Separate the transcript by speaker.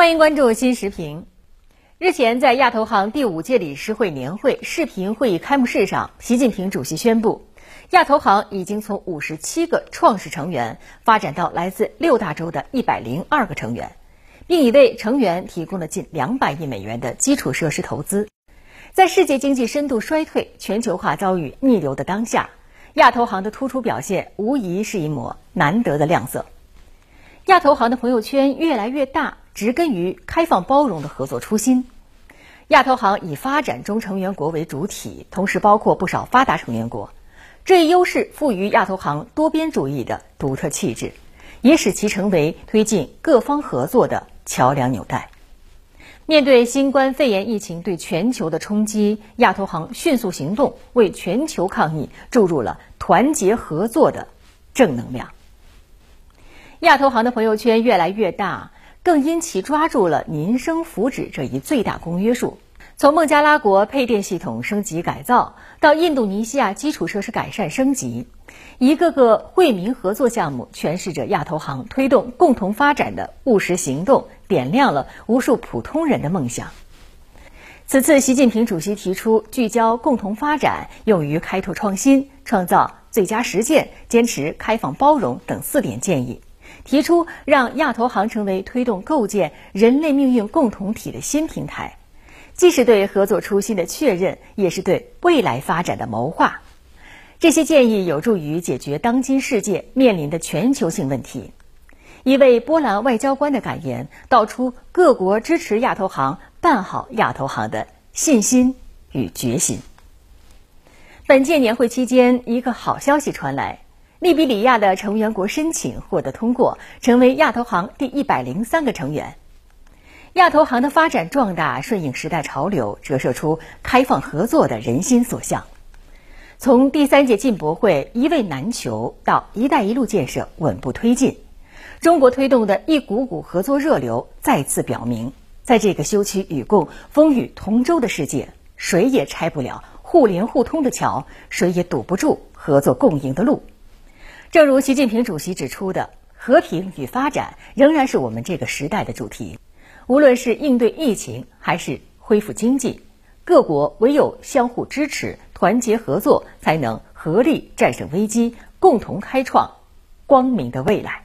Speaker 1: 欢迎关注新时评。日前，在亚投行第五届理事会年会视频会议开幕式上，习近平主席宣布，亚投行已经从五十七个创始成员发展到来自六大洲的一百零二个成员，并已为成员提供了近两百亿美元的基础设施投资。在世界经济深度衰退、全球化遭遇逆流的当下，亚投行的突出表现无疑是一抹难得的亮色。亚投行的朋友圈越来越大。植根于开放包容的合作初心，亚投行以发展中成员国为主体，同时包括不少发达成员国。这一优势赋予亚投行多边主义的独特气质，也使其成为推进各方合作的桥梁纽带。面对新冠肺炎疫情对全球的冲击，亚投行迅速行动，为全球抗疫注入了团结合作的正能量。亚投行的朋友圈越来越大。更因其抓住了民生福祉这一最大公约数，从孟加拉国配电系统升级改造到印度尼西亚基础设施改善升级，一个个惠民合作项目诠释着亚投行推动共同发展的务实行动，点亮了无数普通人的梦想。此次习近平主席提出聚焦共同发展、勇于开拓创新、创造最佳实践、坚持开放包容等四点建议。提出让亚投行成为推动构建人类命运共同体的新平台，既是对合作初心的确认，也是对未来发展的谋划。这些建议有助于解决当今世界面临的全球性问题。一位波兰外交官的感言道出各国支持亚投行办好亚投行的信心与决心。本届年会期间，一个好消息传来。利比里亚的成员国申请获得通过，成为亚投行第一百零三个成员。亚投行的发展壮大顺应时代潮流，折射出开放合作的人心所向。从第三届进博会一位难求到“一带一路”建设稳步推进，中国推动的一股股合作热流再次表明，在这个休戚与共、风雨同舟的世界，谁也拆不了互联互通的桥，谁也堵不住合作共赢的路。正如习近平主席指出的，和平与发展仍然是我们这个时代的主题。无论是应对疫情，还是恢复经济，各国唯有相互支持、团结合作，才能合力战胜危机，共同开创光明的未来。